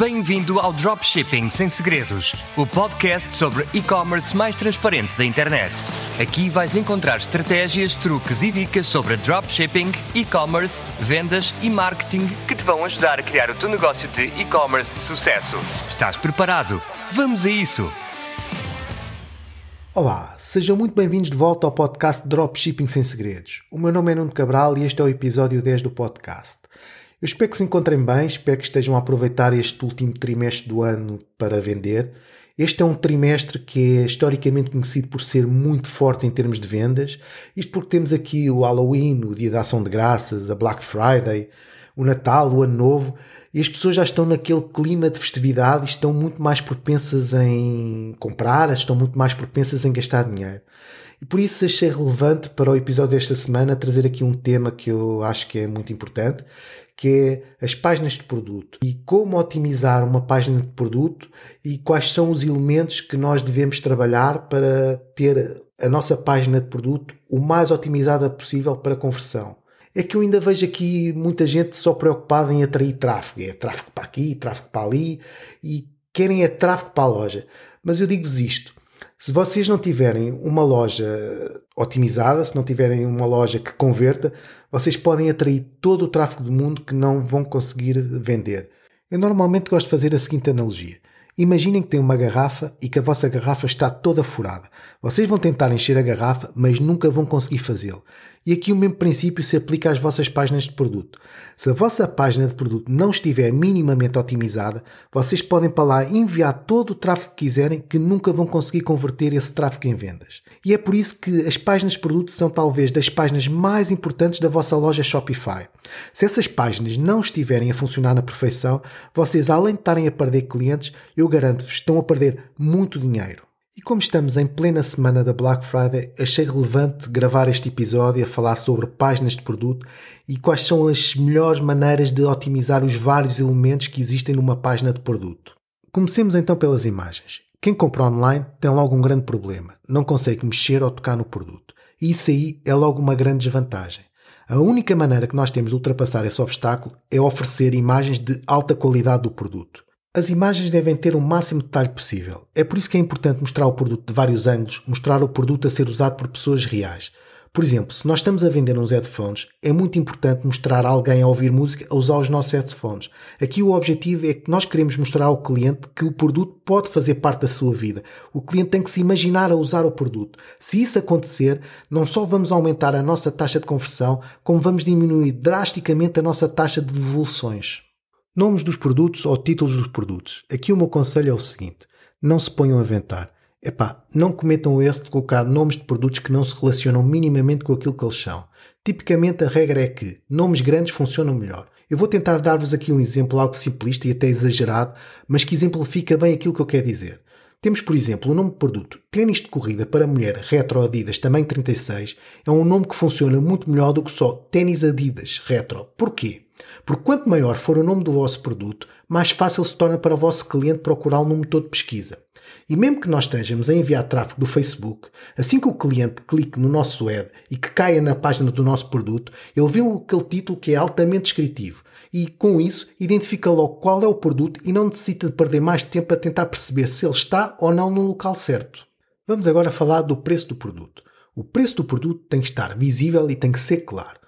Bem-vindo ao Dropshipping Sem Segredos, o podcast sobre e-commerce mais transparente da internet. Aqui vais encontrar estratégias, truques e dicas sobre dropshipping, e-commerce, vendas e marketing que te vão ajudar a criar o teu negócio de e-commerce de sucesso. Estás preparado? Vamos a isso! Olá, sejam muito bem-vindos de volta ao podcast Dropshipping Sem Segredos. O meu nome é Nuno Cabral e este é o episódio 10 do podcast. Eu espero que se encontrem bem, espero que estejam a aproveitar este último trimestre do ano para vender. Este é um trimestre que é historicamente conhecido por ser muito forte em termos de vendas. Isto porque temos aqui o Halloween, o Dia da Ação de Graças, a Black Friday, o Natal, o Ano Novo, e as pessoas já estão naquele clima de festividade e estão muito mais propensas em comprar, estão muito mais propensas em gastar dinheiro. E por isso achei relevante para o episódio desta semana trazer aqui um tema que eu acho que é muito importante, que é as páginas de produto e como otimizar uma página de produto e quais são os elementos que nós devemos trabalhar para ter a nossa página de produto o mais otimizada possível para conversão. É que eu ainda vejo aqui muita gente só preocupada em atrair tráfego. É tráfego para aqui, tráfego para ali e querem é tráfego para a loja. Mas eu digo-vos isto: se vocês não tiverem uma loja otimizada, se não tiverem uma loja que converta, vocês podem atrair todo o tráfego do mundo que não vão conseguir vender. Eu normalmente gosto de fazer a seguinte analogia. Imaginem que tem uma garrafa e que a vossa garrafa está toda furada. Vocês vão tentar encher a garrafa, mas nunca vão conseguir fazê-lo. E aqui o mesmo princípio se aplica às vossas páginas de produto. Se a vossa página de produto não estiver minimamente otimizada, vocês podem para lá enviar todo o tráfego que quiserem que nunca vão conseguir converter esse tráfego em vendas. E é por isso que as páginas de produto são talvez das páginas mais importantes da vossa loja Shopify. Se essas páginas não estiverem a funcionar na perfeição, vocês além de estarem a perder clientes, eu garanto-vos estão a perder muito dinheiro. E como estamos em plena semana da Black Friday, achei relevante gravar este episódio a falar sobre páginas de produto e quais são as melhores maneiras de otimizar os vários elementos que existem numa página de produto. Comecemos então pelas imagens. Quem compra online tem logo um grande problema, não consegue mexer ou tocar no produto. E isso aí é logo uma grande desvantagem. A única maneira que nós temos de ultrapassar esse obstáculo é oferecer imagens de alta qualidade do produto. As imagens devem ter o máximo detalhe possível. É por isso que é importante mostrar o produto de vários ângulos, mostrar o produto a ser usado por pessoas reais. Por exemplo, se nós estamos a vender uns headphones, é muito importante mostrar alguém a ouvir música a usar os nossos headphones. Aqui o objetivo é que nós queremos mostrar ao cliente que o produto pode fazer parte da sua vida. O cliente tem que se imaginar a usar o produto. Se isso acontecer, não só vamos aumentar a nossa taxa de conversão, como vamos diminuir drasticamente a nossa taxa de devoluções. Nomes dos produtos ou títulos dos produtos. Aqui o meu conselho é o seguinte: não se ponham a inventar. Epá, não cometam o erro de colocar nomes de produtos que não se relacionam minimamente com aquilo que eles são. Tipicamente a regra é que nomes grandes funcionam melhor. Eu vou tentar dar-vos aqui um exemplo algo simplista e até exagerado, mas que exemplifica bem aquilo que eu quero dizer. Temos, por exemplo, o nome de produto Ténis de corrida para mulher Retro Adidas tamanho 36 é um nome que funciona muito melhor do que só Ténis Adidas Retro. Porquê? Porque quanto maior for o nome do vosso produto, mais fácil se torna para o vosso cliente procurá-lo no motor de pesquisa. E mesmo que nós estejamos a enviar tráfego do Facebook, assim que o cliente clique no nosso ad e que caia na página do nosso produto, ele vê aquele título que é altamente descritivo e, com isso, identifica logo qual é o produto e não necessita de perder mais tempo a tentar perceber se ele está ou não no local certo. Vamos agora falar do preço do produto. O preço do produto tem que estar visível e tem que ser claro.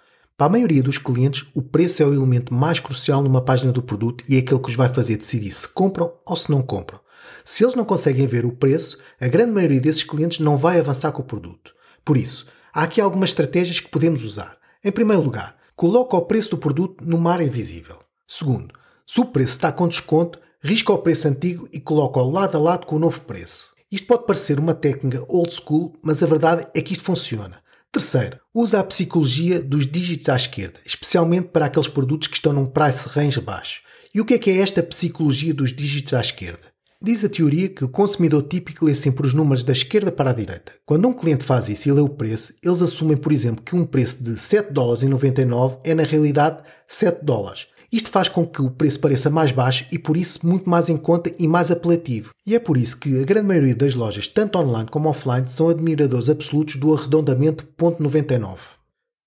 Para a maioria dos clientes, o preço é o elemento mais crucial numa página do produto e é aquele que os vai fazer decidir se compram ou se não compram. Se eles não conseguem ver o preço, a grande maioria desses clientes não vai avançar com o produto. Por isso, há aqui algumas estratégias que podemos usar. Em primeiro lugar, coloca o preço do produto numa área visível. Segundo, se o preço está com desconto, risca o preço antigo e coloca-o lado a lado com o novo preço. Isto pode parecer uma técnica old school, mas a verdade é que isto funciona. Terceiro, usa a psicologia dos dígitos à esquerda, especialmente para aqueles produtos que estão num price range baixo. E o que é que é esta psicologia dos dígitos à esquerda? Diz a teoria que o consumidor típico lê sempre os números da esquerda para a direita. Quando um cliente faz isso e lê o preço, eles assumem, por exemplo, que um preço de 7 dólares e 99 é na realidade 7 dólares. Isto faz com que o preço pareça mais baixo e por isso muito mais em conta e mais apelativo. E é por isso que a grande maioria das lojas, tanto online como offline, são admiradores absolutos do arredondamento .99.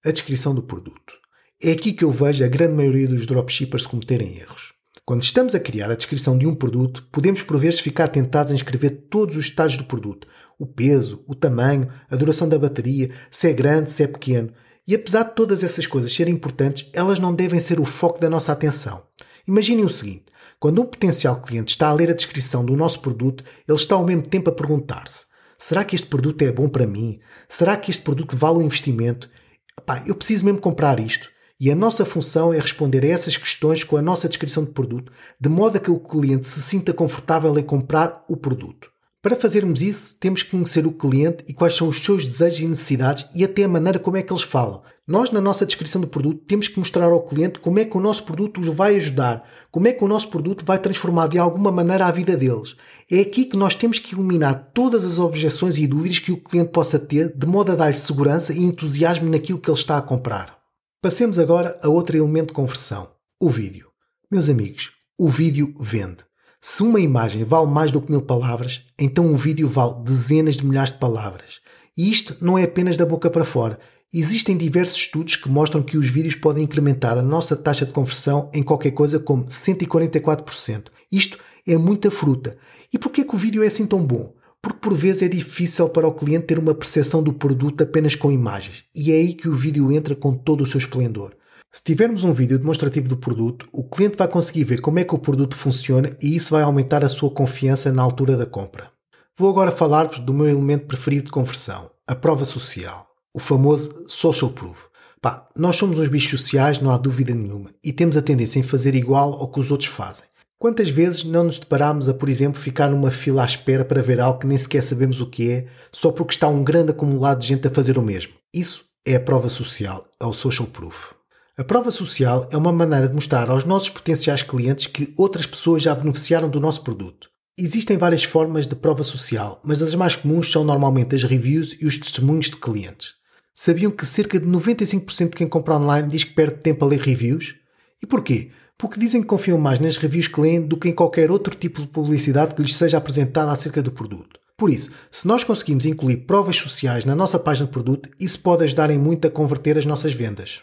A descrição do produto. É aqui que eu vejo a grande maioria dos dropshippers cometerem erros. Quando estamos a criar a descrição de um produto, podemos por vezes ficar tentados em escrever todos os detalhes do produto: o peso, o tamanho, a duração da bateria, se é grande, se é pequeno. E apesar de todas essas coisas serem importantes, elas não devem ser o foco da nossa atenção. Imaginem o seguinte: quando um potencial cliente está a ler a descrição do nosso produto, ele está ao mesmo tempo a perguntar-se: será que este produto é bom para mim? Será que este produto vale o investimento? Epá, eu preciso mesmo comprar isto. E a nossa função é responder a essas questões com a nossa descrição de produto, de modo a que o cliente se sinta confortável em comprar o produto. Para fazermos isso, temos que conhecer o cliente e quais são os seus desejos e necessidades e até a maneira como é que eles falam. Nós, na nossa descrição do produto, temos que mostrar ao cliente como é que o nosso produto os vai ajudar, como é que o nosso produto vai transformar de alguma maneira a vida deles. É aqui que nós temos que eliminar todas as objeções e dúvidas que o cliente possa ter, de modo a dar-lhe segurança e entusiasmo naquilo que ele está a comprar. Passemos agora a outro elemento de conversão: o vídeo. Meus amigos, o vídeo vende. Se uma imagem vale mais do que mil palavras, então um vídeo vale dezenas de milhares de palavras. E isto não é apenas da boca para fora. Existem diversos estudos que mostram que os vídeos podem incrementar a nossa taxa de conversão em qualquer coisa como 144%. Isto é muita fruta. E por que o vídeo é assim tão bom? Porque por vezes é difícil para o cliente ter uma percepção do produto apenas com imagens. E é aí que o vídeo entra com todo o seu esplendor. Se tivermos um vídeo demonstrativo do produto, o cliente vai conseguir ver como é que o produto funciona e isso vai aumentar a sua confiança na altura da compra. Vou agora falar-vos do meu elemento preferido de conversão, a prova social, o famoso social proof. Pá, nós somos uns bichos sociais, não há dúvida nenhuma, e temos a tendência em fazer igual ao que os outros fazem. Quantas vezes não nos deparamos a, por exemplo, ficar numa fila à espera para ver algo que nem sequer sabemos o que é, só porque está um grande acumulado de gente a fazer o mesmo? Isso é a prova social, é o social proof. A prova social é uma maneira de mostrar aos nossos potenciais clientes que outras pessoas já beneficiaram do nosso produto. Existem várias formas de prova social, mas as mais comuns são normalmente as reviews e os testemunhos de clientes. Sabiam que cerca de 95% de quem compra online diz que perde tempo a ler reviews? E porquê? Porque dizem que confiam mais nas reviews que leem do que em qualquer outro tipo de publicidade que lhes seja apresentada acerca do produto. Por isso, se nós conseguimos incluir provas sociais na nossa página de produto, isso pode ajudar em muito a converter as nossas vendas.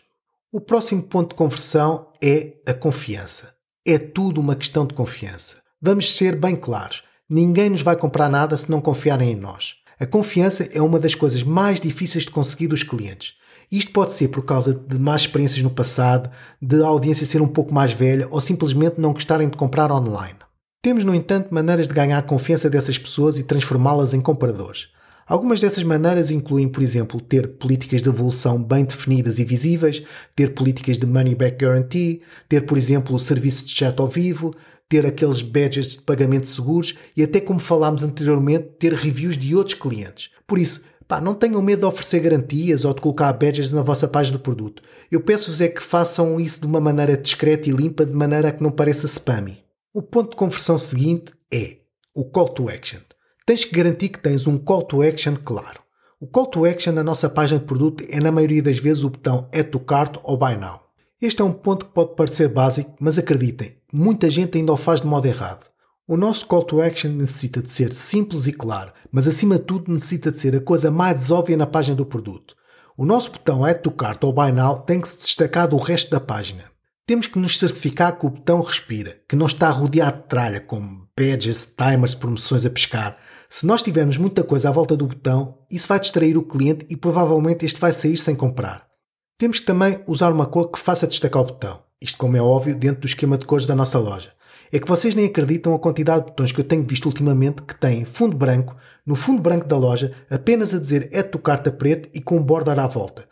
O próximo ponto de conversão é a confiança. É tudo uma questão de confiança. Vamos ser bem claros: ninguém nos vai comprar nada se não confiarem em nós. A confiança é uma das coisas mais difíceis de conseguir dos clientes. Isto pode ser por causa de más experiências no passado, de a audiência ser um pouco mais velha ou simplesmente não gostarem de comprar online. Temos, no entanto, maneiras de ganhar a confiança dessas pessoas e transformá-las em compradores. Algumas dessas maneiras incluem, por exemplo, ter políticas de evolução bem definidas e visíveis, ter políticas de money back guarantee, ter, por exemplo, o serviço de chat ao vivo, ter aqueles badges de pagamento seguros e até, como falámos anteriormente, ter reviews de outros clientes. Por isso, pá, não tenham medo de oferecer garantias ou de colocar badges na vossa página do produto. Eu peço-vos é que façam isso de uma maneira discreta e limpa, de maneira a que não pareça spammy. O ponto de conversão seguinte é o call to action tens que garantir que tens um call to action claro. O call to action na nossa página de produto é, na maioria das vezes, o botão Add to Cart ou Buy Now. Este é um ponto que pode parecer básico, mas acreditem, muita gente ainda o faz de modo errado. O nosso call to action necessita de ser simples e claro, mas acima de tudo necessita de ser a coisa mais óbvia na página do produto. O nosso botão Add to Cart ou Buy Now tem que se destacar do resto da página. Temos que nos certificar que o botão respira, que não está rodeado de tralha, como badges, timers, promoções a pescar, se nós tivermos muita coisa à volta do botão, isso vai distrair o cliente e provavelmente este vai sair sem comprar. Temos que também usar uma cor que faça destacar o botão. Isto, como é óbvio, dentro do esquema de cores da nossa loja. É que vocês nem acreditam a quantidade de botões que eu tenho visto ultimamente que têm fundo branco, no fundo branco da loja, apenas a dizer é tu carta preto e com um border à volta.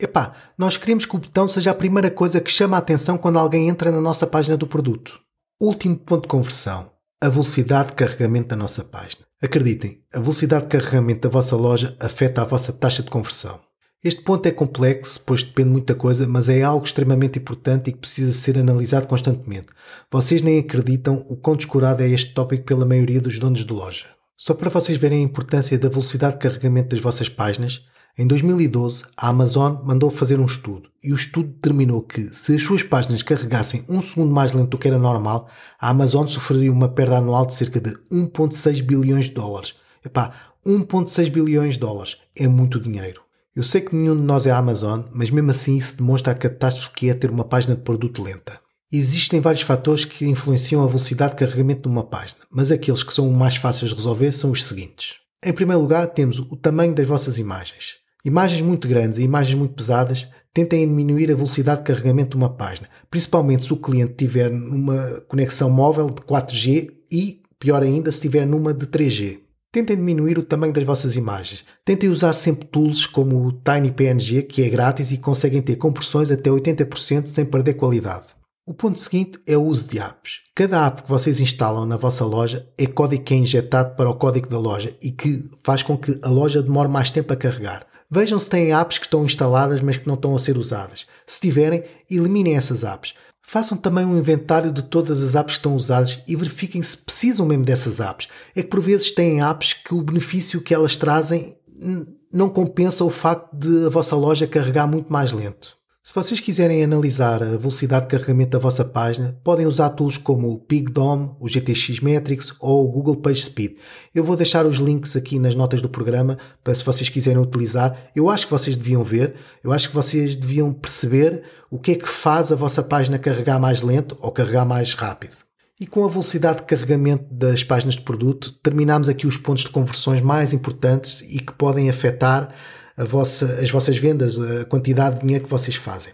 Epá, nós queremos que o botão seja a primeira coisa que chama a atenção quando alguém entra na nossa página do produto. Último ponto de conversão a velocidade de carregamento da nossa página. Acreditem, a velocidade de carregamento da vossa loja afeta a vossa taxa de conversão. Este ponto é complexo, pois depende de muita coisa, mas é algo extremamente importante e que precisa ser analisado constantemente. Vocês nem acreditam o quão descurado é este tópico pela maioria dos donos de loja. Só para vocês verem a importância da velocidade de carregamento das vossas páginas, em 2012, a Amazon mandou fazer um estudo e o estudo determinou que, se as suas páginas carregassem um segundo mais lento do que era normal, a Amazon sofreria uma perda anual de cerca de 1,6 bilhões de dólares. Epá, 1,6 bilhões de dólares é muito dinheiro. Eu sei que nenhum de nós é a Amazon, mas mesmo assim isso demonstra a catástrofe que é ter uma página de produto lenta. Existem vários fatores que influenciam a velocidade de carregamento de uma página, mas aqueles que são mais fáceis de resolver são os seguintes. Em primeiro lugar, temos o tamanho das vossas imagens. Imagens muito grandes e imagens muito pesadas tentem diminuir a velocidade de carregamento de uma página, principalmente se o cliente tiver numa conexão móvel de 4G e, pior ainda, se tiver numa de 3G. Tentem diminuir o tamanho das vossas imagens. Tentem usar sempre tools como o TinyPNG, que é grátis e conseguem ter compressões até 80% sem perder qualidade. O ponto seguinte é o uso de apps. Cada app que vocês instalam na vossa loja é código que é injetado para o código da loja e que faz com que a loja demore mais tempo a carregar. Vejam se têm apps que estão instaladas mas que não estão a ser usadas. Se tiverem, eliminem essas apps. Façam também um inventário de todas as apps que estão usadas e verifiquem se precisam mesmo dessas apps. É que por vezes têm apps que o benefício que elas trazem não compensa o facto de a vossa loja carregar muito mais lento. Se vocês quiserem analisar a velocidade de carregamento da vossa página, podem usar tools como o PigDom, o GTX Metrics ou o Google PageSpeed. Eu vou deixar os links aqui nas notas do programa para se vocês quiserem utilizar. Eu acho que vocês deviam ver, eu acho que vocês deviam perceber o que é que faz a vossa página carregar mais lento ou carregar mais rápido. E com a velocidade de carregamento das páginas de produto, terminamos aqui os pontos de conversões mais importantes e que podem afetar vossa, as vossas vendas, a quantidade de dinheiro que vocês fazem.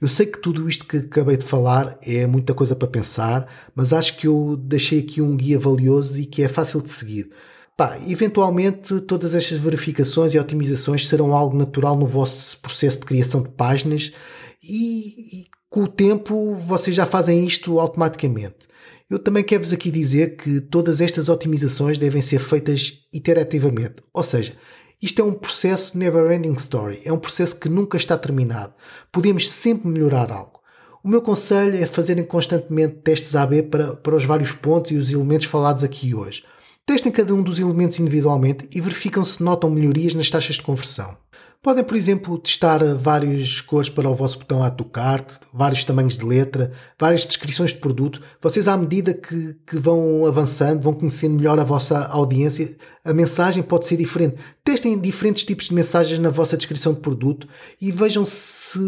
Eu sei que tudo isto que acabei de falar é muita coisa para pensar, mas acho que eu deixei aqui um guia valioso e que é fácil de seguir. Pá, eventualmente todas estas verificações e otimizações serão algo natural no vosso processo de criação de páginas e, e com o tempo vocês já fazem isto automaticamente. Eu também quero-vos aqui dizer que todas estas otimizações devem ser feitas iterativamente, ou seja, isto é um processo never ending story, é um processo que nunca está terminado. Podemos sempre melhorar algo. O meu conselho é fazerem constantemente testes AB para, para os vários pontos e os elementos falados aqui hoje. Testem cada um dos elementos individualmente e verificam se notam melhorias nas taxas de conversão. Podem, por exemplo, testar várias cores para o vosso botão Add to Cart, vários tamanhos de letra, várias descrições de produto. Vocês, à medida que, que vão avançando, vão conhecendo melhor a vossa audiência, a mensagem pode ser diferente. Testem diferentes tipos de mensagens na vossa descrição de produto e vejam se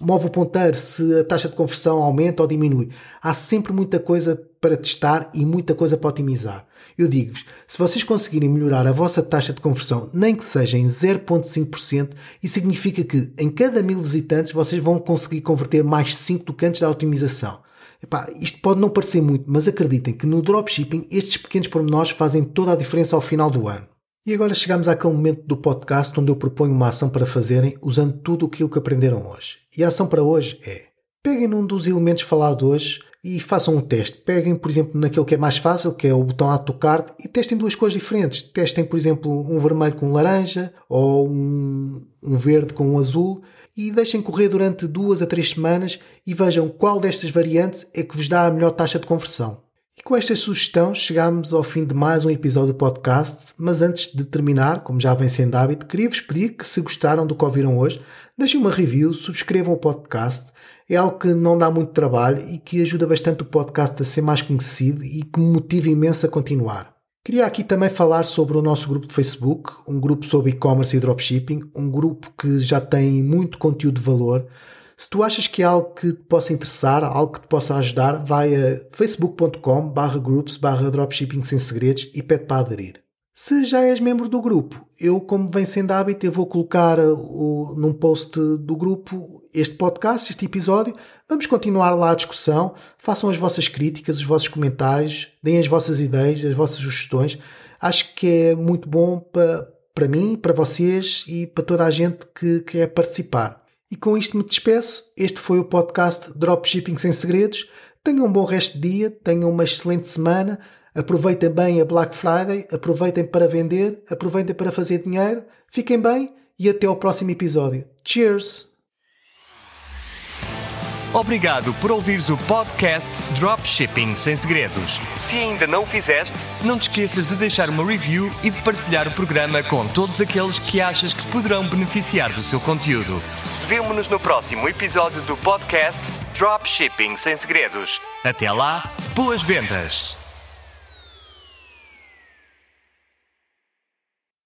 move o ponteiro, se a taxa de conversão aumenta ou diminui. Há sempre muita coisa para testar e muita coisa para otimizar. Eu digo-vos, se vocês conseguirem melhorar a vossa taxa de conversão, nem que seja em 0,5%, isso significa que em cada mil visitantes vocês vão conseguir converter mais 5 do que antes da otimização. Epá, isto pode não parecer muito, mas acreditem que no dropshipping estes pequenos pormenores fazem toda a diferença ao final do ano. E agora chegamos àquele momento do podcast onde eu proponho uma ação para fazerem usando tudo aquilo que aprenderam hoje. E a ação para hoje é: peguem num dos elementos falados hoje e façam um teste. Peguem, por exemplo, naquele que é mais fácil, que é o botão Add to Cart, e testem duas cores diferentes. Testem, por exemplo, um vermelho com laranja ou um, um verde com um azul e deixem correr durante duas a três semanas e vejam qual destas variantes é que vos dá a melhor taxa de conversão. E com esta sugestão chegamos ao fim de mais um episódio do podcast, mas antes de terminar, como já vem sendo hábito, queria-vos pedir que se gostaram do que ouviram hoje, deixem uma review, subscrevam o podcast é algo que não dá muito trabalho e que ajuda bastante o podcast a ser mais conhecido e que me motiva imenso a continuar. Queria aqui também falar sobre o nosso grupo de Facebook, um grupo sobre e-commerce e dropshipping, um grupo que já tem muito conteúdo de valor. Se tu achas que é algo que te possa interessar, algo que te possa ajudar, vai a facebook.com groups dropshipping sem segredos e pede para aderir. Se já és membro do grupo, eu, como vem sendo hábito, eu vou colocar o, num post do grupo este podcast, este episódio. Vamos continuar lá a discussão. Façam as vossas críticas, os vossos comentários, deem as vossas ideias, as vossas sugestões. Acho que é muito bom para, para mim, para vocês e para toda a gente que quer participar. E com isto me despeço. Este foi o podcast Dropshipping Sem Segredos. Tenham um bom resto de dia, tenham uma excelente semana. Aproveitem bem a Black Friday, aproveitem para vender, aproveitem para fazer dinheiro. Fiquem bem e até ao próximo episódio. Cheers! Obrigado por ouvires o podcast Dropshipping Sem Segredos. Se ainda não o fizeste, não te esqueças de deixar uma review e de partilhar o programa com todos aqueles que achas que poderão beneficiar do seu conteúdo. Vemo-nos no próximo episódio do podcast Dropshipping Sem Segredos. Até lá, boas vendas!